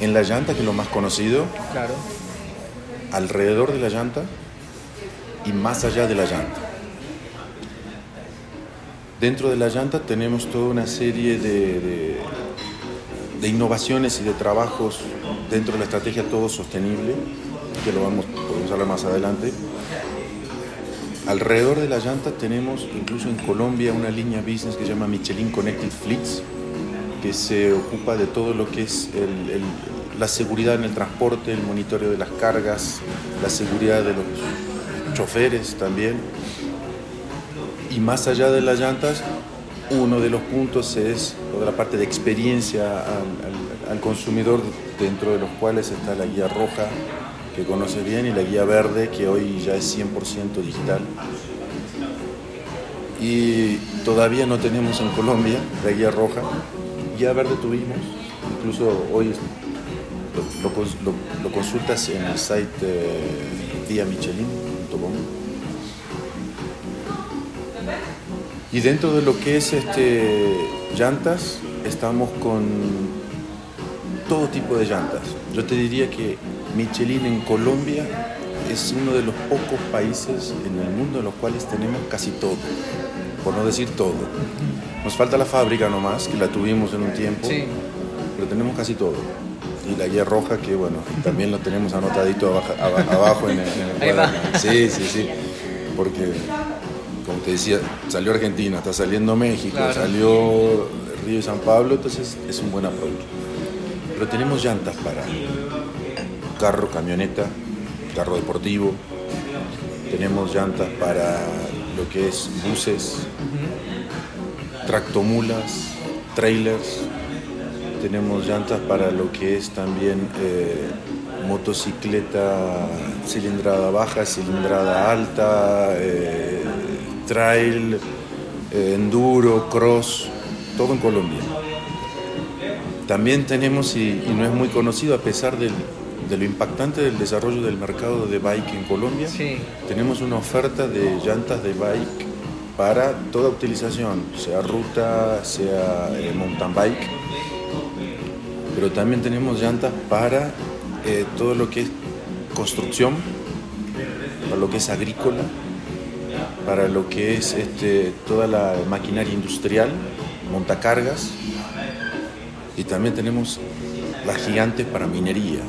en la llanta, que es lo más conocido, Claro. alrededor de la llanta y más allá de la llanta. Dentro de la llanta tenemos toda una serie de, de- de innovaciones y de trabajos dentro de la estrategia todo sostenible, que lo vamos, podemos hablar más adelante. Alrededor de la llanta tenemos incluso en Colombia una línea business que se llama Michelin Connected Fleets, que se ocupa de todo lo que es la seguridad en el transporte, el monitoreo de las cargas, la seguridad de los choferes también. Y más allá de las llantas, uno de los puntos es toda la parte de experiencia al, al- al consumidor, dentro de los cuales está la guía roja, que conoce bien, y la guía verde, que hoy ya es 100% digital. Y todavía no tenemos en Colombia la guía roja. Guía verde tuvimos, incluso hoy lo, lo cons- lo- lo consultas en el site eh, guiamichelin.com. Y dentro de lo que es este, llantas, estamos con todo tipo de llantas. Yo te diría que Michelin en Colombia es uno de los pocos países en el mundo en los cuales tenemos casi todo, por no decir todo. Nos falta la fábrica nomás, que la tuvimos en un tiempo, Sí. pero tenemos casi todo. Y la guía roja, que bueno, también lo tenemos anotadito abajo, aba- abajo en el, en el cuaderno. Sí, sí, sí. Porque, como te decía, salió Argentina, está saliendo México, Claro. salió Río y San Pablo, entonces es un buen approach. Pero tenemos llantas para carro, camioneta, carro deportivo. Tenemos llantas para lo que es buses, tractomulas, trailers. Tenemos llantas para lo que es también eh, motocicleta cilindrada baja, cilindrada alta, eh, trail, eh, enduro, cross, todo en Colombia. También tenemos, y, y no es muy conocido a pesar del- de lo impactante del desarrollo del mercado de bike en Colombia, Sí. tenemos una oferta de llantas de bike para toda utilización, sea ruta, sea eh, mountain bike, pero también tenemos llantas para eh, todo lo que es construcción, para lo que es agrícola, para lo que es este, toda la maquinaria industrial, montacargas, y también tenemos las gigantes para minería.